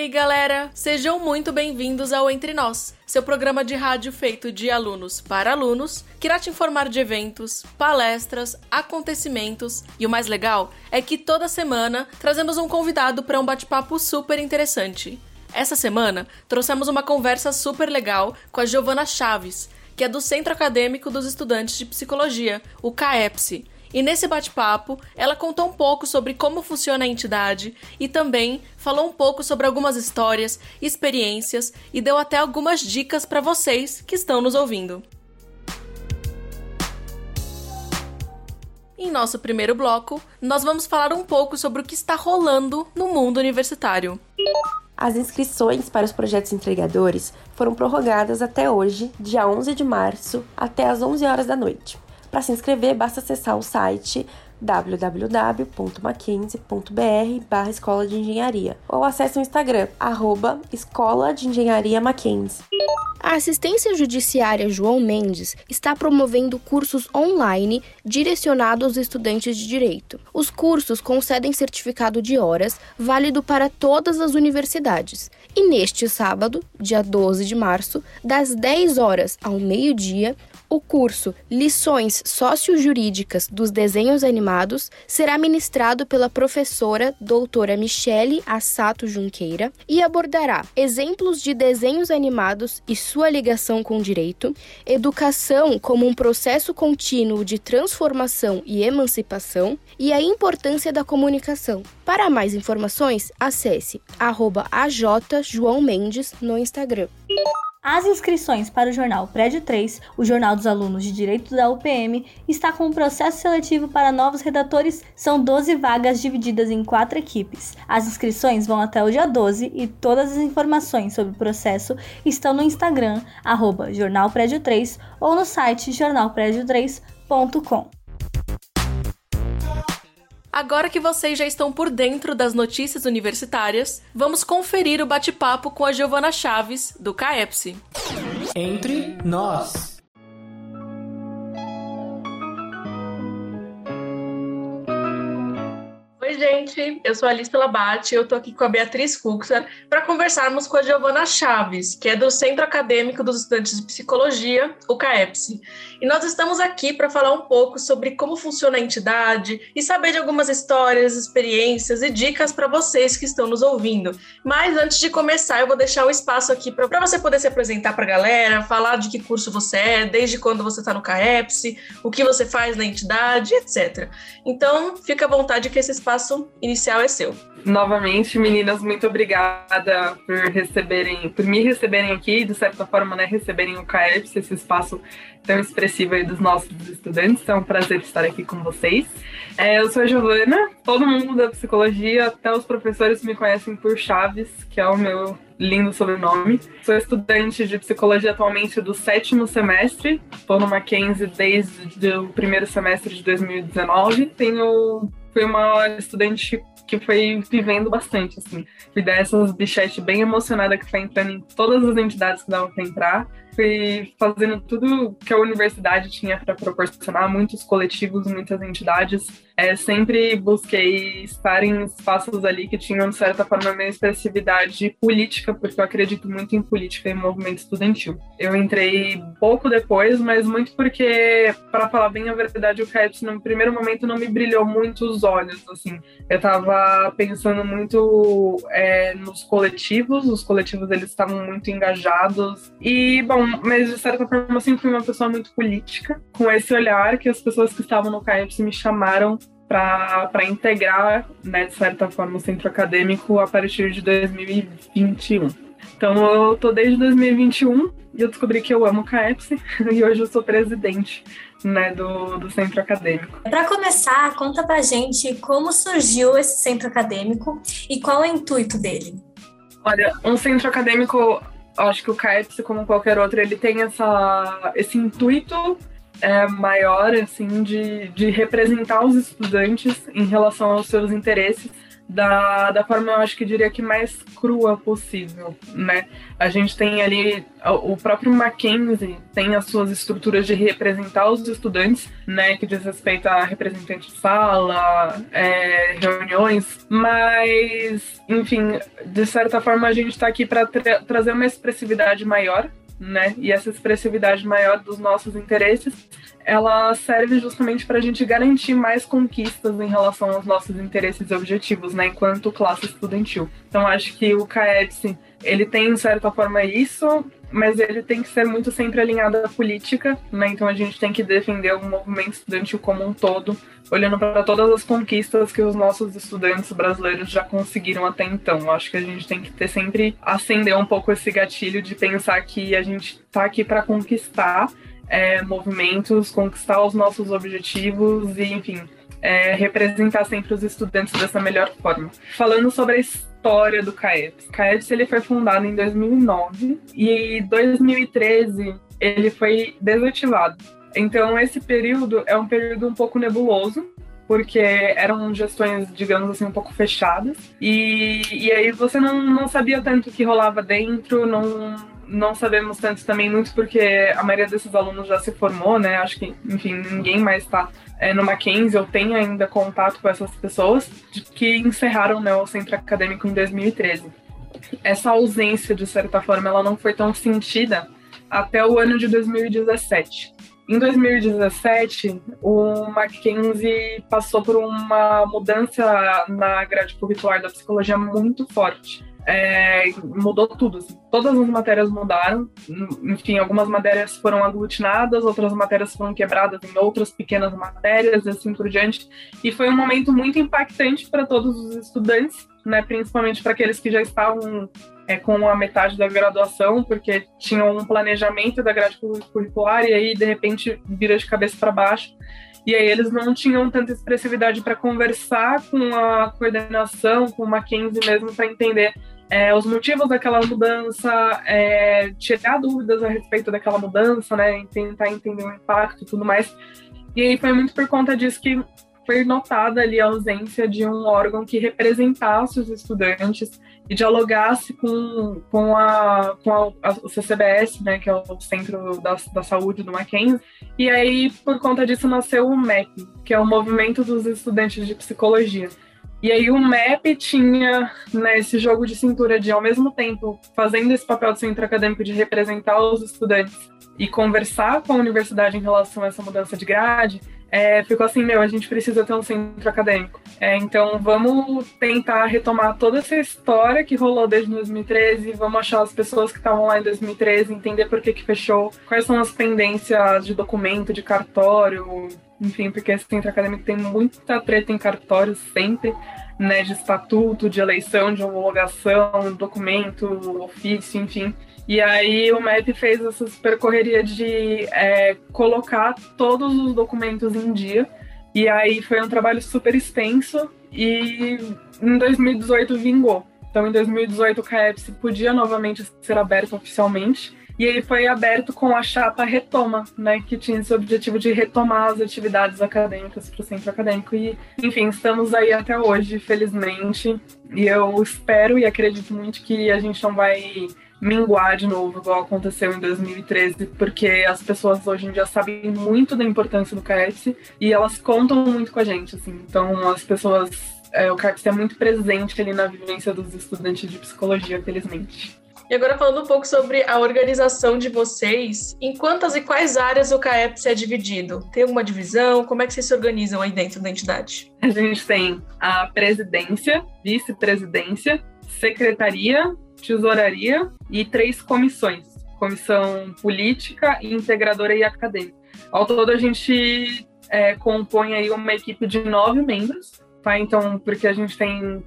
Aí, galera? Sejam muito bem-vindos ao Entre Nós, seu programa de rádio feito de alunos para alunos, que irá te informar de eventos, palestras, acontecimentos e o mais legal é que toda semana trazemos um convidado para um bate-papo super interessante. Essa semana trouxemos uma conversa super legal com a Giovana Chaves, que é do Centro Acadêmico dos Estudantes de Psicologia, o CAEPSE e nesse bate-papo, ela contou um pouco sobre como funciona a entidade e também falou um pouco sobre algumas histórias, experiências e deu até algumas dicas para vocês que estão nos ouvindo. Em nosso primeiro bloco, nós vamos falar um pouco sobre o que está rolando no mundo universitário. As inscrições para os projetos entregadores foram prorrogadas até hoje, dia 11 de março, até às 11 horas da noite. Para se inscrever, basta acessar o site www.mackenzie.br barra Escola de Engenharia ou acesse o Instagram, arroba Escola de Engenharia Mackenzie. A assistência judiciária João Mendes está promovendo cursos online direcionados aos estudantes de direito. Os cursos concedem certificado de horas, válido para todas as universidades. E neste sábado, dia 12 de março, das 10 horas ao meio-dia, o curso Lições Sociojurídicas dos Desenhos Animados será ministrado pela professora doutora Michele Assato Junqueira e abordará exemplos de desenhos animados e sua ligação com o direito, educação como um processo contínuo de transformação e emancipação e a importância da comunicação. Para mais informações, acesse arroba João Mendes no Instagram. As inscrições para o jornal Prédio 3, o Jornal dos Alunos de Direito da UPM, está com um processo seletivo para novos redatores. São 12 vagas divididas em quatro equipes. As inscrições vão até o dia 12 e todas as informações sobre o processo estão no Instagram, arroba Jornal Prédio 3 ou no site jornalprédio3.com. Agora que vocês já estão por dentro das notícias universitárias, vamos conferir o bate-papo com a Giovana Chaves, do CAEPSE. Entre nós. Oi, gente, eu sou a Alice Labate e eu tô aqui com a Beatriz Cuxa para conversarmos com a Giovana Chaves, que é do Centro Acadêmico dos Estudantes de Psicologia, o CAEPSE. E nós estamos aqui para falar um pouco sobre como funciona a entidade e saber de algumas histórias, experiências e dicas para vocês que estão nos ouvindo. Mas antes de começar, eu vou deixar um espaço aqui para você poder se apresentar para a galera, falar de que curso você é, desde quando você está no CAEPSE, o que você faz na entidade, etc. Então, fica à vontade que esse espaço espaço inicial é seu. Novamente, meninas, muito obrigada por receberem, por me receberem aqui, de certa forma, né, receberem o CAEPS, esse espaço tão expressivo aí dos nossos estudantes. É um prazer estar aqui com vocês. É, eu sou a Giovana, todo mundo da psicologia, até os professores me conhecem por Chaves, que é o meu lindo sobrenome. Sou estudante de psicologia atualmente do sétimo semestre, estou no Mackenzie desde o primeiro semestre de 2019. Tenho fui uma estudante que foi vivendo bastante, assim. Fui dessas bichete bem emocionada que foi entrando em todas as entidades que davam para entrar fui fazendo tudo que a universidade tinha para proporcionar, muitos coletivos, muitas entidades. É, sempre busquei estar em espaços ali que tinham, de certa forma, minha expressividade política, porque eu acredito muito em política e movimento estudantil. Eu entrei pouco depois, mas muito porque, para falar bem a verdade, o CAPS, no primeiro momento, não me brilhou muito os olhos, assim. Eu estava pensando muito é, nos coletivos, os coletivos, eles estavam muito engajados. E, bom, mas de certa forma eu sempre fui uma pessoa muito política, com esse olhar que as pessoas que estavam no CAEPS me chamaram para integrar, né, de certa forma, o centro acadêmico a partir de 2021. Então eu tô desde 2021 e eu descobri que eu amo o CAEPS e hoje eu sou presidente né, do, do centro acadêmico. Para começar, conta pra gente como surgiu esse centro acadêmico e qual é o intuito dele. Olha, um centro acadêmico acho que o CAEPS, como qualquer outro, ele tem essa, esse intuito é, maior, assim, de, de representar os estudantes em relação aos seus interesses da, da forma, eu acho que diria que mais crua possível, né? A gente tem ali, o próprio Mackenzie tem as suas estruturas de representar os estudantes, né? Que diz respeito a representante de sala, é, reuniões, mas, enfim, de certa forma a gente está aqui para tra trazer uma expressividade maior né? E essa expressividade maior dos nossos interesses, ela serve justamente para a gente garantir mais conquistas em relação aos nossos interesses e objetivos, né? Enquanto classe estudantil. Então, acho que o CAEPS, ele tem, de certa forma, isso, mas ele tem que ser muito sempre alinhado à política, né? Então, a gente tem que defender o movimento estudantil como um todo, olhando para todas as conquistas que os nossos estudantes brasileiros já conseguiram até então. Acho que a gente tem que ter sempre acender um pouco esse gatilho de pensar que a gente está aqui para conquistar é, movimentos, conquistar os nossos objetivos e, enfim, é, representar sempre os estudantes dessa melhor forma. Falando sobre a história do CAEPS. O CAEPS ele foi fundado em 2009 e em 2013 ele foi desativado. Então, esse período é um período um pouco nebuloso, porque eram gestões, digamos assim, um pouco fechadas. E, e aí você não, não sabia tanto o que rolava dentro, não, não sabemos tanto também, muito porque a maioria desses alunos já se formou, né? Acho que, enfim, ninguém mais está é, no Mackenzie ou tem ainda contato com essas pessoas que encerraram né, o centro acadêmico em 2013. Essa ausência, de certa forma, ela não foi tão sentida até o ano de 2017. Em 2017, o Mackenzie passou por uma mudança na grade curricular da psicologia muito forte. É, mudou tudo. Assim. Todas as matérias mudaram. Enfim, algumas matérias foram aglutinadas, outras matérias foram quebradas em outras pequenas matérias, e assim por diante. E foi um momento muito impactante para todos os estudantes, né, principalmente para aqueles que já estavam é, com a metade da graduação, porque tinham um planejamento da grade curricular e aí de repente vira de cabeça para baixo. E aí eles não tinham tanta expressividade para conversar com a coordenação, com o Mackenzie mesmo, para entender é, os motivos daquela mudança, é, tirar dúvidas a respeito daquela mudança, né, tentar entender o impacto e tudo mais. E aí foi muito por conta disso que foi notada ali a ausência de um órgão que representasse os estudantes e dialogasse com, com, a, com a, a, o CCBS, né, que é o Centro da, da Saúde do Mackenzie. E aí, por conta disso, nasceu o MEP, que é o Movimento dos Estudantes de Psicologia. E aí o MEP tinha né, esse jogo de cintura de, ao mesmo tempo, fazendo esse papel de centro acadêmico de representar os estudantes e conversar com a universidade em relação a essa mudança de grade, é, ficou assim, meu, a gente precisa ter um centro acadêmico. É, então vamos tentar retomar toda essa história que rolou desde 2013, vamos achar as pessoas que estavam lá em 2013, entender por que, que fechou, quais são as pendências de documento, de cartório, enfim, porque esse centro acadêmico tem muita treta em cartório sempre, né, de estatuto, de eleição, de homologação, documento, ofício, enfim. E aí o MEP fez essa percorreria de é, colocar todos os documentos em dia. E aí foi um trabalho super extenso e em 2018 vingou. Então em 2018 o CAEPS podia novamente ser aberto oficialmente. E aí foi aberto com a chapa Retoma, né, que tinha esse objetivo de retomar as atividades acadêmicas para o centro acadêmico. E, enfim, estamos aí até hoje, felizmente. E eu espero e acredito muito que a gente não vai minguar de novo, igual aconteceu em 2013, porque as pessoas hoje em dia sabem muito da importância do CAEPS e elas contam muito com a gente, assim. Então, as pessoas é, o CAPS é muito presente ali na vivência dos estudantes de psicologia, felizmente. E agora falando um pouco sobre a organização de vocês, em quantas e quais áreas o CAEPS é dividido? Tem alguma divisão? Como é que vocês se organizam aí dentro da entidade? A gente tem a presidência, vice-presidência, secretaria, tesouraria e três comissões. Comissão política, integradora e acadêmica. Ao todo, a gente é, compõe aí uma equipe de nove membros, tá? Então, porque a gente tem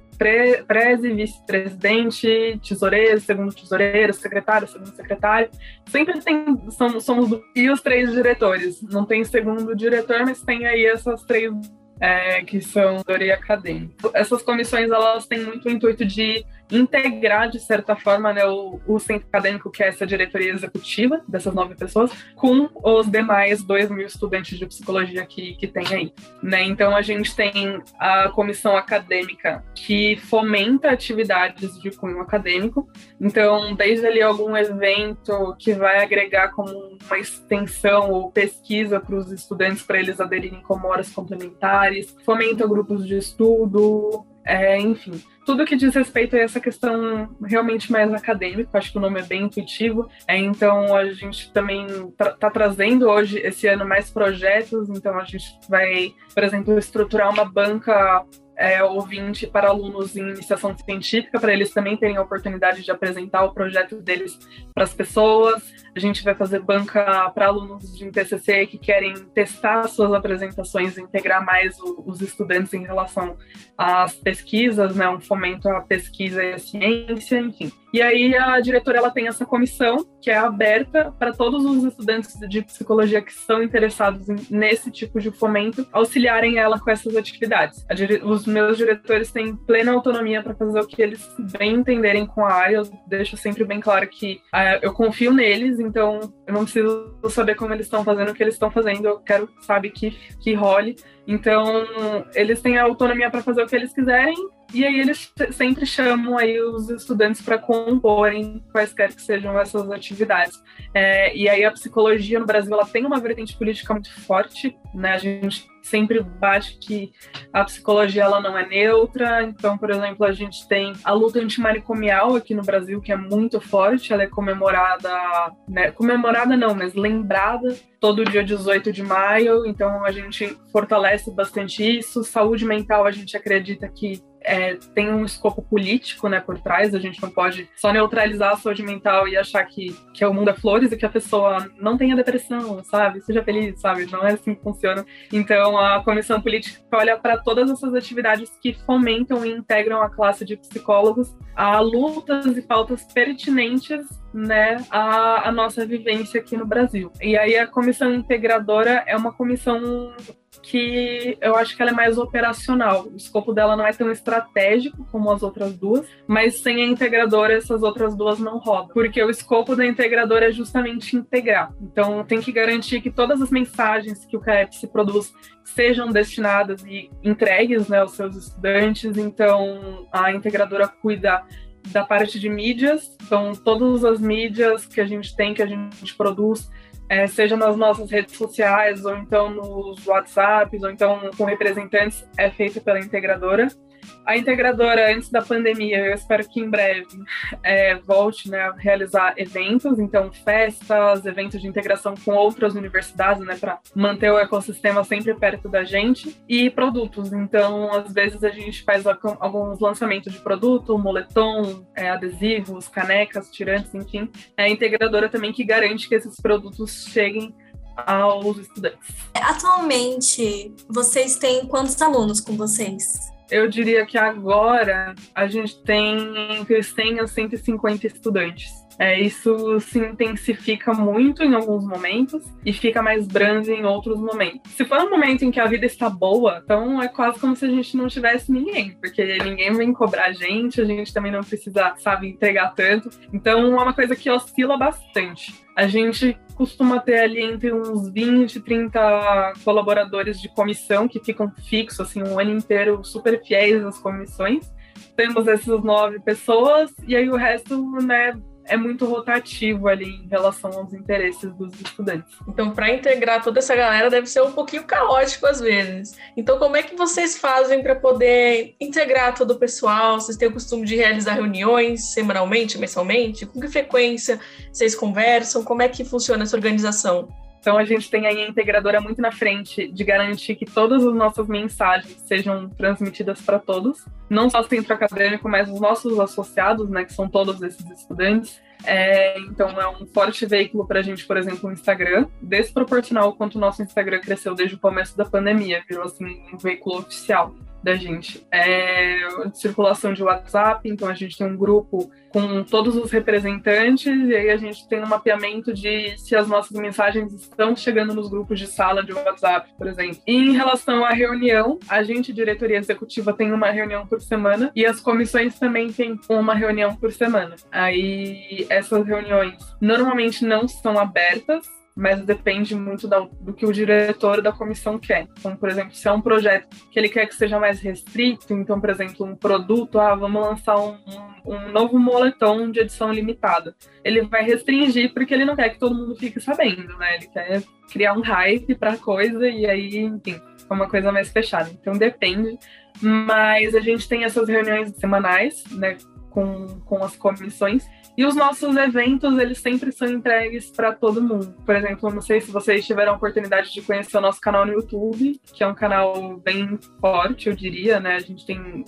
preze, vice-presidente, tesoureiro, segundo tesoureiro, secretário, segundo secretário. Sempre tem, somos, somos e os três diretores. Não tem segundo diretor, mas tem aí essas três é, que são teoria acadêmica. Essas comissões elas têm muito o intuito de integrar, de certa forma, né, o, o centro acadêmico, que é essa diretoria executiva dessas nove pessoas, com os demais dois mil estudantes de psicologia que, que tem aí. Né? Então, a gente tem a comissão acadêmica que fomenta atividades de cunho acadêmico. Então, desde ali algum evento que vai agregar como uma extensão ou pesquisa para os estudantes, para eles aderirem como horas complementares, fomenta grupos de estudo, é, enfim, tudo que diz respeito a essa questão realmente mais acadêmica, acho que o nome é bem intuitivo. É, então a gente também está tra trazendo hoje, esse ano, mais projetos. Então a gente vai, por exemplo, estruturar uma banca é, ouvinte para alunos em iniciação científica, para eles também terem a oportunidade de apresentar o projeto deles para as pessoas. A gente vai fazer banca para alunos de TCC que querem testar suas apresentações, integrar mais o, os estudantes em relação às pesquisas, né, um fomento à pesquisa e à ciência, enfim. E aí a diretora ela tem essa comissão que é aberta para todos os estudantes de psicologia que são interessados nesse tipo de fomento auxiliarem ela com essas atividades. os meus diretores têm plena autonomia para fazer o que eles bem entenderem com a área. Eu deixo sempre bem claro que uh, eu confio neles, então eu não preciso saber como eles estão fazendo o que eles estão fazendo. Eu quero, sabe, que, que role. Então, eles têm a autonomia para fazer o que eles quiserem e aí eles sempre chamam aí os estudantes para comporem quaisquer que sejam essas atividades. É, e aí a psicologia no Brasil ela tem uma vertente política muito forte, né? A gente sempre bate que a psicologia ela não é neutra. Então, por exemplo, a gente tem a luta antimanicomial aqui no Brasil, que é muito forte, ela é comemorada, né? Comemorada não, mas lembrada todo dia 18 de maio. Então, a gente fortalece bastante isso. Saúde mental, a gente acredita que é, tem um escopo político né, por trás, a gente não pode só neutralizar a saúde mental e achar que, que o mundo é flores e que a pessoa não tenha depressão, sabe? Seja feliz, sabe? Não é assim que funciona. Então, a comissão política olha para todas essas atividades que fomentam e integram a classe de psicólogos a lutas e pautas pertinentes né, nossa vivência aqui no Brasil. E aí a comissão integradora é uma comissão que eu acho que ela é mais operacional. O escopo dela não é tão estratégico como as outras duas, mas sem a integradora essas outras duas não rodam, porque o escopo da integradora é justamente integrar. Então tem que garantir que todas as mensagens que o se produz sejam destinadas e entregues né, aos seus estudantes. Então a integradora cuida da parte de mídias, então todas as mídias que a gente tem, que a gente produz, é, seja nas nossas redes sociais, ou então nos WhatsApps, ou então com representantes, é feita pela integradora. A integradora, antes da pandemia, eu espero que em breve é, volte né, a realizar eventos, então festas, eventos de integração com outras universidades, né, para manter o ecossistema sempre perto da gente, e produtos. Então, às vezes a gente faz alguns lançamentos de produto, moletom, é, adesivos, canecas, tirantes, enfim. É a integradora também que garante que esses produtos cheguem aos estudantes. Atualmente, vocês têm quantos alunos com vocês? Eu diria que agora a gente tem entre 100 a 150 estudantes. É, isso se intensifica muito em alguns momentos e fica mais brando em outros momentos. Se for um momento em que a vida está boa, então é quase como se a gente não tivesse ninguém, porque ninguém vem cobrar a gente, a gente também não precisa, sabe, entregar tanto. Então é uma coisa que oscila bastante. A gente costuma ter ali entre uns 20, 30 colaboradores de comissão que ficam fixos, assim, um ano inteiro super fiéis às comissões. Temos essas nove pessoas, e aí o resto, né, é muito rotativo ali em relação aos interesses dos estudantes. Então, para integrar toda essa galera deve ser um pouquinho caótico às vezes. Então, como é que vocês fazem para poder integrar todo o pessoal? Vocês têm o costume de realizar reuniões semanalmente, mensalmente? Com que frequência vocês conversam? Como é que funciona essa organização? Então a gente tem aí a integradora muito na frente de garantir que todas as nossas mensagens sejam transmitidas para todos, não só o centro acadêmico, mas os nossos associados, né, que são todos esses estudantes. É, então é um forte veículo para a gente, por exemplo, o Instagram, desproporcional quanto o nosso Instagram cresceu desde o começo da pandemia, virou assim um veículo oficial. Da gente. É circulação de WhatsApp, então a gente tem um grupo com todos os representantes e aí a gente tem um mapeamento de se as nossas mensagens estão chegando nos grupos de sala de WhatsApp, por exemplo. E em relação à reunião, a gente, diretoria executiva, tem uma reunião por semana e as comissões também têm uma reunião por semana. Aí essas reuniões normalmente não são abertas, mas depende muito da, do que o diretor da comissão quer. Então, por exemplo, se é um projeto que ele quer que seja mais restrito, então, por exemplo, um produto, ah, vamos lançar um, um, novo moletom de edição limitada. Ele vai restringir porque ele não quer que todo mundo fique sabendo, né? Ele quer criar um hype para a coisa e aí, enfim, é uma coisa mais fechada. Então, depende. Mas a gente tem essas reuniões semanais, né, com, com as comissões e os nossos eventos, eles sempre são entregues para todo mundo. Por exemplo, não sei se vocês tiveram a oportunidade de conhecer o nosso canal no YouTube, que é um canal bem forte, eu diria, né? A gente tem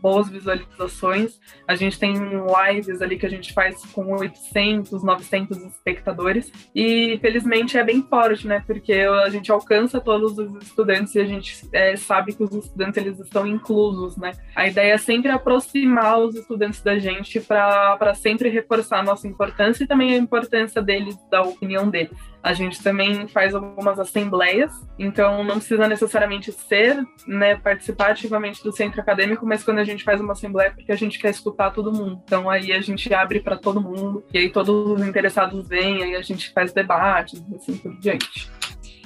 boas visualizações, a gente tem lives ali que a gente faz com 800, 900 espectadores, e felizmente é bem forte, né? Porque a gente alcança todos os estudantes e a gente é, sabe que os estudantes eles estão inclusos, né? A ideia é sempre aproximar os estudantes da gente para sempre reforçar a nossa importância e também a importância deles, da opinião deles. A gente também faz algumas assembleias, então não precisa necessariamente ser, né, participar ativamente do centro acadêmico, mas quando a gente faz uma assembleia é porque a gente quer escutar todo mundo. Então aí a gente abre para todo mundo, e aí todos os interessados vêm, aí a gente faz debates, assim por diante.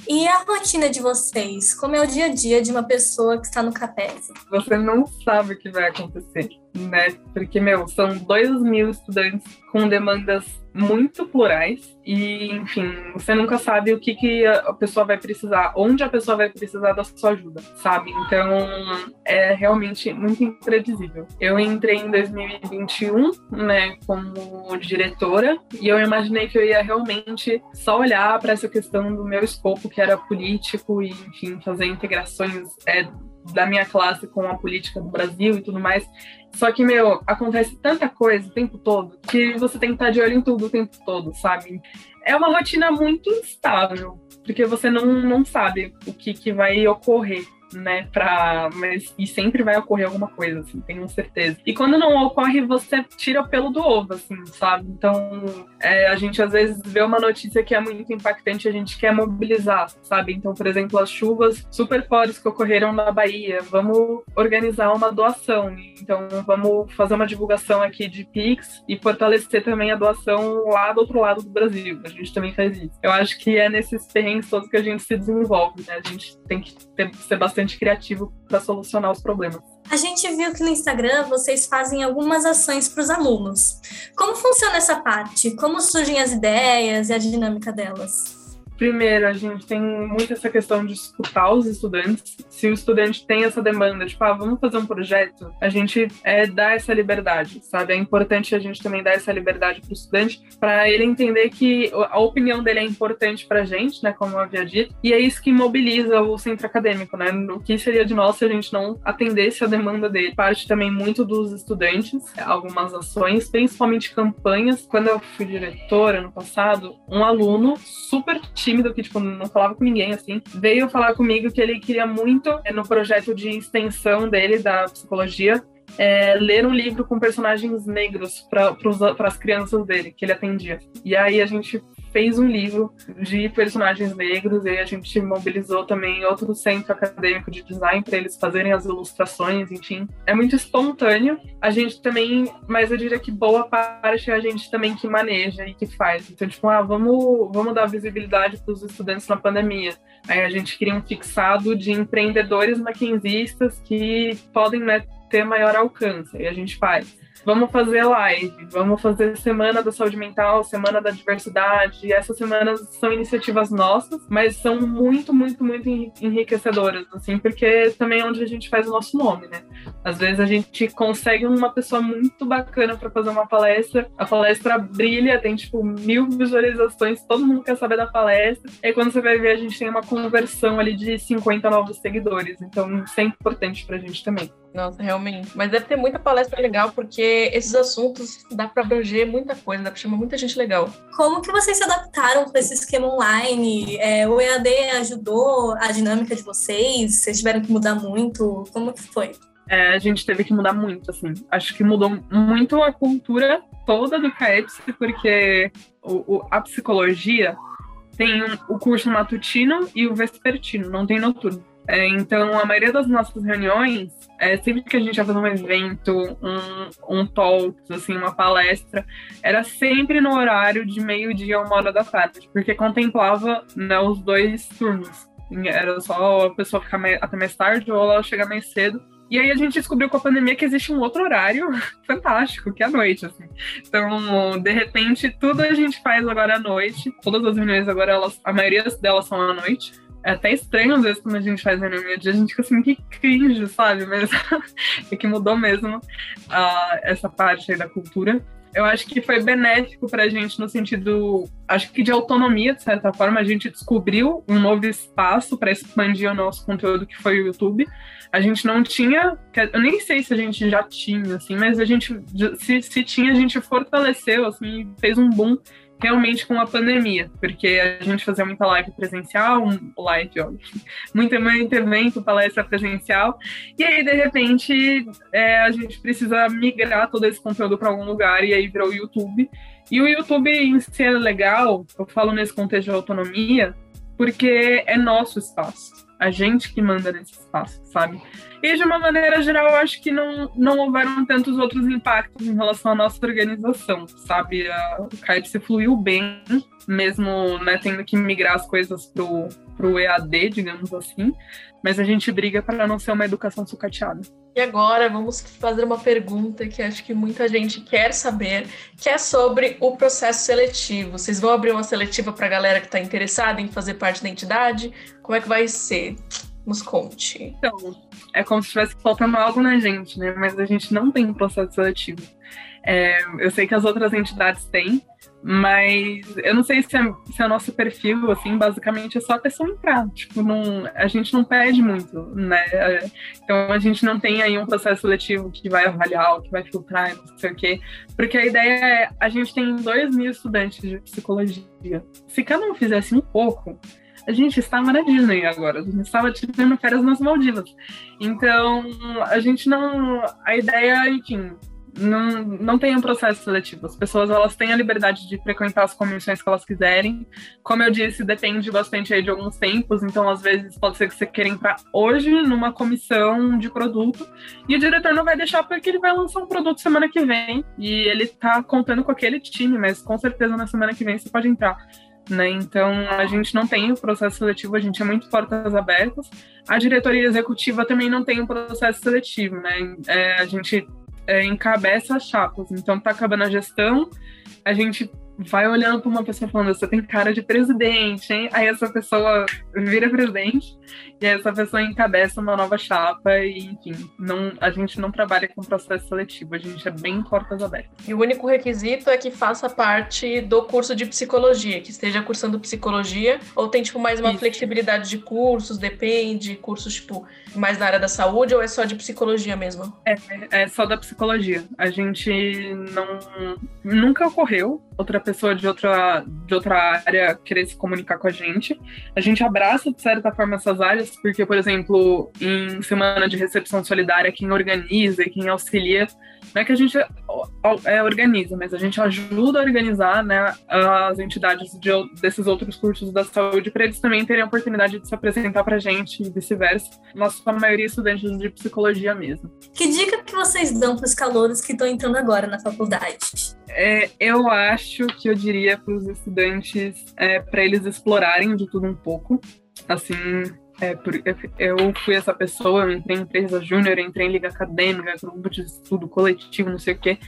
E a rotina de vocês? Como é o dia a dia de uma pessoa que está no CAPES? Você não sabe o que vai acontecer, né? Porque, meu, são dois mil estudantes com demandas muito plurais e, enfim, você nunca sabe o que, que a pessoa vai precisar, onde a pessoa vai precisar da sua ajuda, sabe? Então, é realmente muito imprevisível. Eu entrei em 2021, né, como diretora e eu imaginei que eu ia realmente só olhar para essa questão do meu escopo, que era político e, enfim, fazer integrações é, da minha classe com a política do Brasil e tudo mais. Só que, meu, acontece tanta coisa o tempo todo que você tem que estar de olho em tudo o tempo todo, sabe? É uma rotina muito instável, porque você não, não sabe o que, que vai ocorrer né, pra, mas, e sempre vai ocorrer alguma coisa, assim, tenho certeza. E quando não ocorre, você tira o pelo do ovo, assim, sabe? Então, é, a gente às vezes vê uma notícia que é muito impactante, a gente quer mobilizar, sabe? Então, por exemplo, as chuvas super fortes que ocorreram na Bahia, vamos organizar uma doação. Então, vamos fazer uma divulgação aqui de Pix e fortalecer também a doação lá do outro lado do Brasil. A gente também faz isso. Eu acho que é nesses terrenos todos que a gente se desenvolve, né? A gente tem que ter, ser bastante bastante criativo para solucionar os problemas. A gente viu que no Instagram vocês fazem algumas ações para os alunos. Como funciona essa parte? Como surgem as ideias e a dinâmica delas? Primeiro, a gente tem muito essa questão de escutar os estudantes. Se o estudante tem essa demanda, tipo, ah, vamos fazer um projeto, a gente é dar essa liberdade, sabe? É importante a gente também dar essa liberdade para o estudante, para ele entender que a opinião dele é importante para a gente, né? Como eu havia dito, e é isso que mobiliza o centro acadêmico, né? O que seria de nós se a gente não atendesse a demanda dele? Parte também muito dos estudantes, algumas ações, principalmente campanhas. Quando eu fui diretora no passado, um aluno super tímido, que, tipo, não falava com ninguém, assim, veio falar comigo que ele queria muito, é, no projeto de extensão dele, da psicologia, é, ler um livro com personagens negros para as crianças dele, que ele atendia. E aí a gente fez um livro de personagens negros e a gente mobilizou também outro centro acadêmico de design para eles fazerem as ilustrações, enfim. É muito espontâneo. A gente também, mas eu diria que boa parte é a gente também que maneja e que faz. Então, tipo, ah, vamos, vamos dar visibilidade para os estudantes na pandemia. Aí a gente cria um fixado de empreendedores maquinzistas que podem né, ter maior alcance. E a gente faz vamos fazer live, vamos fazer Semana da Saúde Mental, Semana da Diversidade. Essas semanas são iniciativas nossas, mas são muito, muito, muito enriquecedoras, assim, porque também é onde a gente faz o nosso nome, né? Às vezes a gente consegue uma pessoa muito bacana para fazer uma palestra, a palestra brilha, tem tipo mil visualizações, todo mundo quer saber da palestra, e aí quando você vai ver, a gente tem uma conversão ali de 50 novos seguidores, então isso é importante pra gente também. Nossa, realmente. Mas deve ter muita palestra legal, porque esses assuntos dá para abranger muita coisa, dá para chamar muita gente legal. Como que vocês se adaptaram para esse esquema online? É, o EAD ajudou a dinâmica de vocês? Vocês tiveram que mudar muito? Como que foi? É, a gente teve que mudar muito, assim. Acho que mudou muito a cultura toda do CAEPS, porque o, o, a psicologia tem um, o curso matutino e o vespertino, não tem noturno. É, então, a maioria das nossas reuniões, é, sempre que a gente ia fazer um evento, um, um talk, assim, uma palestra, era sempre no horário de meio-dia a uma hora da tarde, porque contemplava né, os dois turnos. Era só a pessoa ficar mais, até mais tarde ou ela chegar mais cedo. E aí a gente descobriu com a pandemia que existe um outro horário fantástico, que é a noite, assim. Então, de repente, tudo a gente faz agora à noite. Todas as reuniões agora, elas, a maioria delas são à noite. É até estranho, às vezes, quando a gente faz meio dia, a gente fica assim, que cringe, sabe? Mas é que mudou mesmo uh, essa parte aí da cultura eu acho que foi benéfico para a gente no sentido, acho que de autonomia, de certa forma, a gente descobriu um novo espaço para expandir o nosso conteúdo, que foi o YouTube. A gente não tinha, eu nem sei se a gente já tinha, assim, mas a gente, se, se tinha, a gente fortaleceu, assim, fez um boom realmente com a pandemia, porque a gente fazia muita live presencial, live, ó, muito, muito evento, palestra presencial, e aí, de repente, é, a gente precisa migrar todo esse conteúdo para algum lugar, e aí virou o YouTube. E o YouTube em é legal, eu falo nesse contexto de autonomia, porque é nosso espaço a gente que manda nesse espaço, sabe? E de uma maneira geral, eu acho que não, não houveram tantos outros impactos em relação à nossa organização, sabe? o CAIPS fluiu bem, mesmo né, tendo que migrar as coisas pro, pro EAD, digamos assim, mas a gente briga para não ser uma educação sucateada. E agora vamos fazer uma pergunta que acho que muita gente quer saber, que é sobre o processo seletivo. Vocês vão abrir uma seletiva para a galera que está interessada em fazer parte da entidade? Como é que vai ser? Nos conte. Então, é como se estivesse faltando algo na gente, né? Mas a gente não tem um processo seletivo. É, eu sei que as outras entidades têm, mas eu não sei se é, se é o nosso perfil, assim, basicamente é só a pessoa entrar. Tipo, não, a gente não pede muito, né? Então a gente não tem aí um processo seletivo que vai avaliar, que vai filtrar, não sei o quê. Porque a ideia é, a gente tem dois mil estudantes de psicologia. Se cada um fizesse um pouco, a gente estava na Disney agora, a gente estava tirando férias nas Maldivas. Então, a gente não. A ideia, enfim, não, não tem um processo seletivo. As pessoas elas têm a liberdade de frequentar as comissões que elas quiserem. Como eu disse, depende bastante aí de alguns tempos. Então, às vezes, pode ser que você queira entrar hoje numa comissão de produto e o diretor não vai deixar porque ele vai lançar um produto semana que vem e ele tá contando com aquele time, mas com certeza na semana que vem você pode entrar. Né? Então, a gente não tem o processo seletivo, a gente é muito portas abertas. A diretoria executiva também não tem o processo seletivo, né? É, a gente é, encabeça as chapas. Então tá acabando a gestão, a gente vai olhando para uma pessoa falando, você tem cara de presidente, hein? Aí essa pessoa vira presidente e essa pessoa encabeça uma nova chapa e, enfim, não, a gente não trabalha com processo seletivo, a gente é bem portas abertas. E o único requisito é que faça parte do curso de psicologia, que esteja cursando psicologia, ou tem, tipo, mais uma Isso. flexibilidade de cursos, depende, cursos, tipo, mais da área da saúde, ou é só de psicologia mesmo? É, é só da psicologia. A gente não... Nunca ocorreu outra pessoa de outra, de outra área querer se comunicar com a gente. A gente abraça, de certa forma, essas áreas, porque, por exemplo, em semana de recepção solidária, quem organiza e quem auxilia, não é que a gente é, organiza, mas a gente ajuda a organizar né, as entidades de, desses outros cursos da saúde para eles também terem a oportunidade de se apresentar para a gente e vice-versa. Nossa maioria é estudantes de psicologia mesmo. Que dica que vocês dão para os calouros que estão entrando agora na faculdade? É, eu acho que eu diria para os estudantes é, para eles explorarem de tudo um pouco. Assim, é, eu fui essa pessoa, eu entrei em empresa júnior, entrei em liga acadêmica, grupo de estudo coletivo, não sei o quê.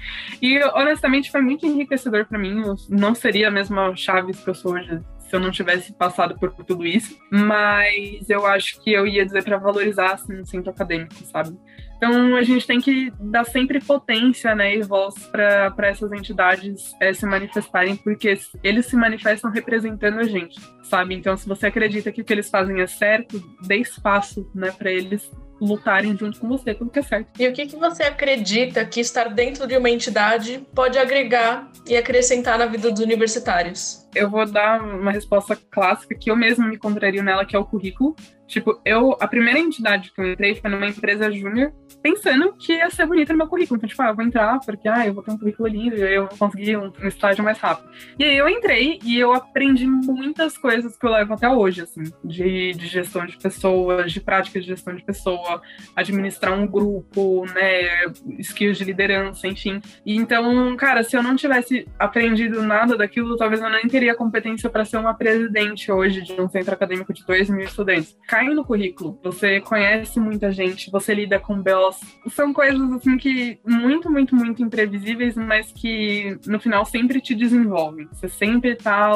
E honestamente foi muito enriquecedor para mim. Eu não seria a mesma Chaves que eu sou hoje se eu não tivesse passado por tudo isso, mas eu acho que eu ia dizer para valorizar assim, o centro acadêmico, sabe? Então a gente tem que dar sempre potência né, e voz para essas entidades é, se manifestarem, porque eles se manifestam representando a gente, sabe? Então, se você acredita que o que eles fazem é certo, dê espaço né, para eles lutarem junto com você pelo que é certo. E o que, que você acredita que estar dentro de uma entidade pode agregar e acrescentar na vida dos universitários? Eu vou dar uma resposta clássica que eu mesma me encontraria nela, que é o currículo. Tipo, eu, a primeira entidade que eu entrei foi numa empresa júnior, pensando que ia ser bonita no meu currículo. Então, tipo, ah, eu vou entrar porque, ah, eu vou ter um currículo lindo e eu vou conseguir um, um estágio mais rápido. E aí eu entrei e eu aprendi muitas coisas que eu levo até hoje, assim, de, de gestão de pessoas, de prática de gestão de pessoa, administrar um grupo, né, skills de liderança, enfim. E então, cara, se eu não tivesse aprendido nada daquilo, talvez eu nem teria competência para ser uma presidente hoje de um centro acadêmico de 2 mil estudantes cai no currículo. Você conhece muita gente, você lida com BOs. São coisas assim que muito, muito, muito imprevisíveis, mas que no final sempre te desenvolvem. Você sempre tá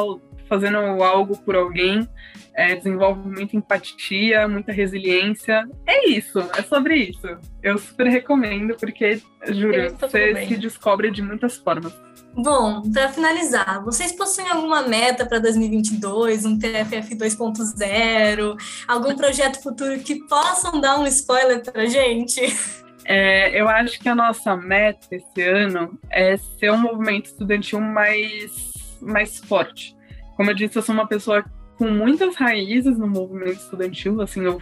fazendo algo por alguém, é, desenvolve muita empatia, muita resiliência. É isso, é sobre isso. Eu super recomendo, porque, juro, você se descobre de muitas formas. Bom, para finalizar, vocês possuem alguma meta para 2022, um TFF 2.0, algum projeto futuro que possam dar um spoiler para gente? É, eu acho que a nossa meta esse ano é ser um movimento estudantil mais, mais forte. Como eu disse, eu sou uma pessoa com muitas raízes no movimento estudantil, assim, eu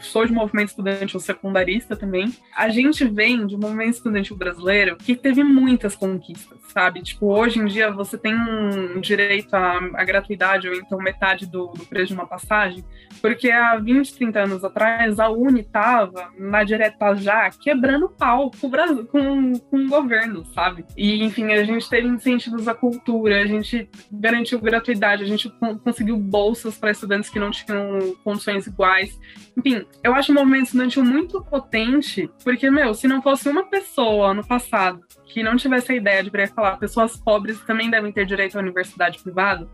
sou de movimento estudantil secundarista também. A gente vem de um movimento estudantil brasileiro que teve muitas conquistas, sabe? Tipo, hoje em dia você tem um direito à, à gratuidade ou então metade do, do, preço de uma passagem, porque há 20, 30 anos atrás a Uni tava na direta já quebrando pau com o, Brasil, com, com o governo, sabe? E, enfim, a gente teve incentivos à cultura, a gente garantiu gratuidade, a gente conseguiu bolsas para estudantes que não tinham condições iguais. Enfim, eu acho o movimento estudantil muito potente, porque, meu, se não fosse uma pessoa no passado que não tivesse a ideia de vir falar pessoas pobres também devem ter direito à universidade privada,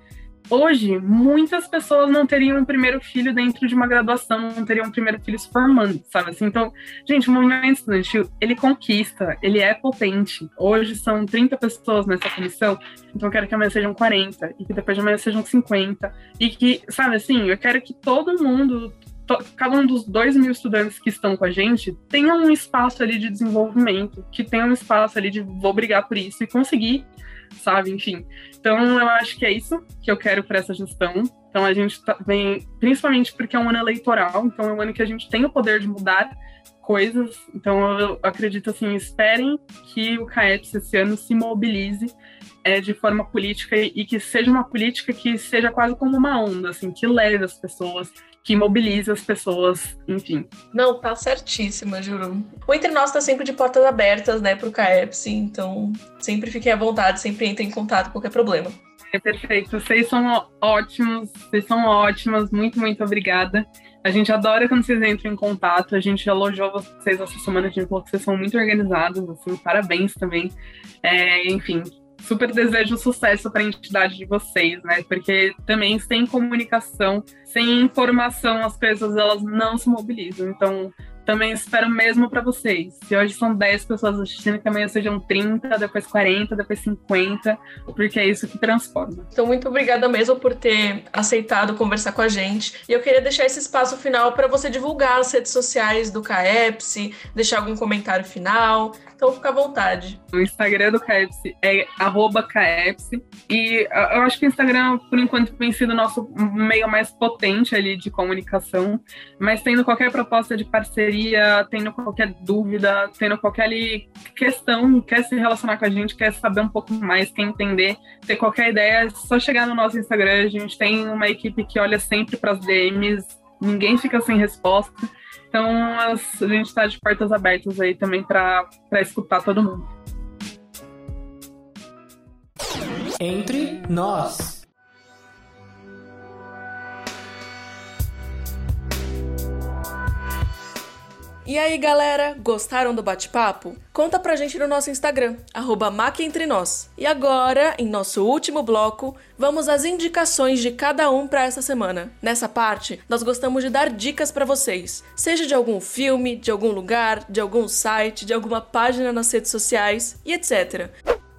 hoje muitas pessoas não teriam um primeiro filho dentro de uma graduação, não teriam um primeiro filho se formando, sabe assim? Então, gente, o movimento estudantil, ele conquista, ele é potente. Hoje são 30 pessoas nessa comissão, então eu quero que amanhã sejam 40 e que depois de amanhã sejam 50 e que, sabe assim, eu quero que todo mundo cada um dos dois mil estudantes que estão com a gente tenha um espaço ali de desenvolvimento, que tenha um espaço ali de vou brigar por isso e conseguir sabe? Enfim. Então, eu acho que é isso que eu quero para essa gestão. Então, a gente tá, vem, principalmente porque é um ano eleitoral, então é um ano que a gente tem o poder de mudar coisas. Então, eu acredito assim: esperem que o CAEPS esse ano se mobilize é, de forma política e que seja uma política que seja quase como uma onda, assim, que leve as pessoas, que mobiliza as pessoas, enfim. Não, tá certíssima, juro. O Entre Nós tá sempre de portas abertas, né, pro CAEPS, então sempre fiquem à vontade, sempre entrem em contato com qualquer problema. É perfeito, vocês são ótimos, vocês são ótimas, muito, muito obrigada. A gente adora quando vocês entram em contato, a gente elogiou vocês essa semana, a gente falou que vocês são muito organizados, assim, parabéns também. É, enfim, super desejo sucesso para a entidade de vocês, né? Porque também sem comunicação, sem informação, as coisas elas não se mobilizam. Então, também espero mesmo para vocês. Se hoje são 10 pessoas assistindo, que amanhã sejam 30, depois 40, depois 50, porque é isso que transforma. Então, muito obrigada mesmo por ter aceitado conversar com a gente. E eu queria deixar esse espaço final para você divulgar as redes sociais do CAEPS, deixar algum comentário final. Então, fica à vontade. O Instagram do CAEPS é CAEPS. E eu acho que o Instagram, por enquanto, tem sido o nosso meio mais potente ali de comunicação. Mas tendo qualquer proposta de parceria, parceria, tendo qualquer dúvida, tendo qualquer ali, questão, quer se relacionar com a gente, quer saber um pouco mais, quer entender, ter qualquer ideia, é só chegar no nosso Instagram. A gente tem uma equipe que olha sempre para as DMs, ninguém fica sem resposta. Então a gente está de portas abertas aí também para escutar todo mundo. Entre nós. E aí, galera, gostaram do bate-papo? Conta pra gente no nosso Instagram, arroba E agora, em nosso último bloco, vamos às indicações de cada um para essa semana. Nessa parte, nós gostamos de dar dicas para vocês, seja de algum filme, de algum lugar, de algum site, de alguma página nas redes sociais e etc.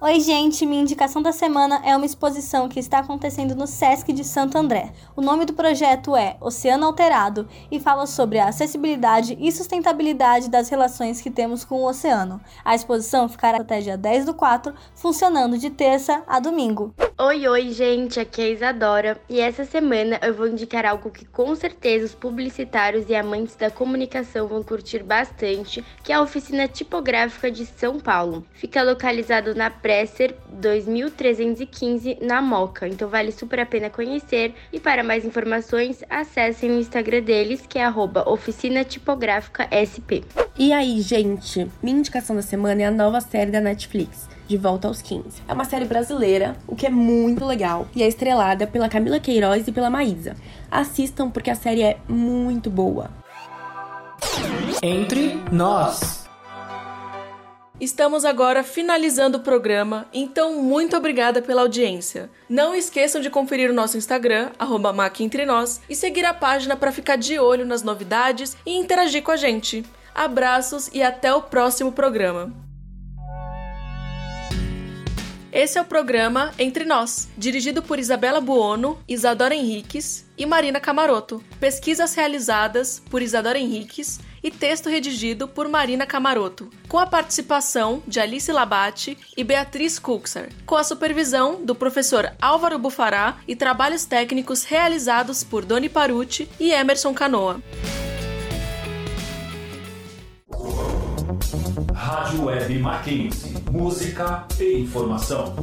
Oi, gente! Minha indicação da semana é uma exposição que está acontecendo no Sesc de Santo André. O nome do projeto é Oceano Alterado e fala sobre a acessibilidade e sustentabilidade das relações que temos com o oceano. A exposição ficará até dia 10 do 4, funcionando de terça a domingo. Oi, oi, gente! Aqui é a Isadora e essa semana eu vou indicar algo que com certeza os publicitários e amantes da comunicação vão curtir bastante, que é a Oficina Tipográfica de São Paulo. Fica localizado na pré Presser 2315 na Moca. Então vale super a pena conhecer. E para mais informações, acessem o Instagram deles, que é Oficina Tipográfica SP. E aí, gente? Minha indicação da semana é a nova série da Netflix. De Volta aos 15. É uma série brasileira, o que é muito legal, e é estrelada pela Camila Queiroz e pela Maísa. Assistam porque a série é muito boa. Entre nós. Estamos agora finalizando o programa, então muito obrigada pela audiência. Não esqueçam de conferir o nosso Instagram, arroba Nós, e seguir a página para ficar de olho nas novidades e interagir com a gente. Abraços e até o próximo programa. Esse é o programa Entre Nós, dirigido por Isabela Buono, Isadora Henriques e Marina Camaroto. Pesquisas realizadas por Isadora Henriques e texto redigido por Marina Camaroto, com a participação de Alice Labate e Beatriz Kuxer, com a supervisão do professor Álvaro Bufará e trabalhos técnicos realizados por Doni Paruti e Emerson Canoa. Rádio Web Mackenzie. Música e informação.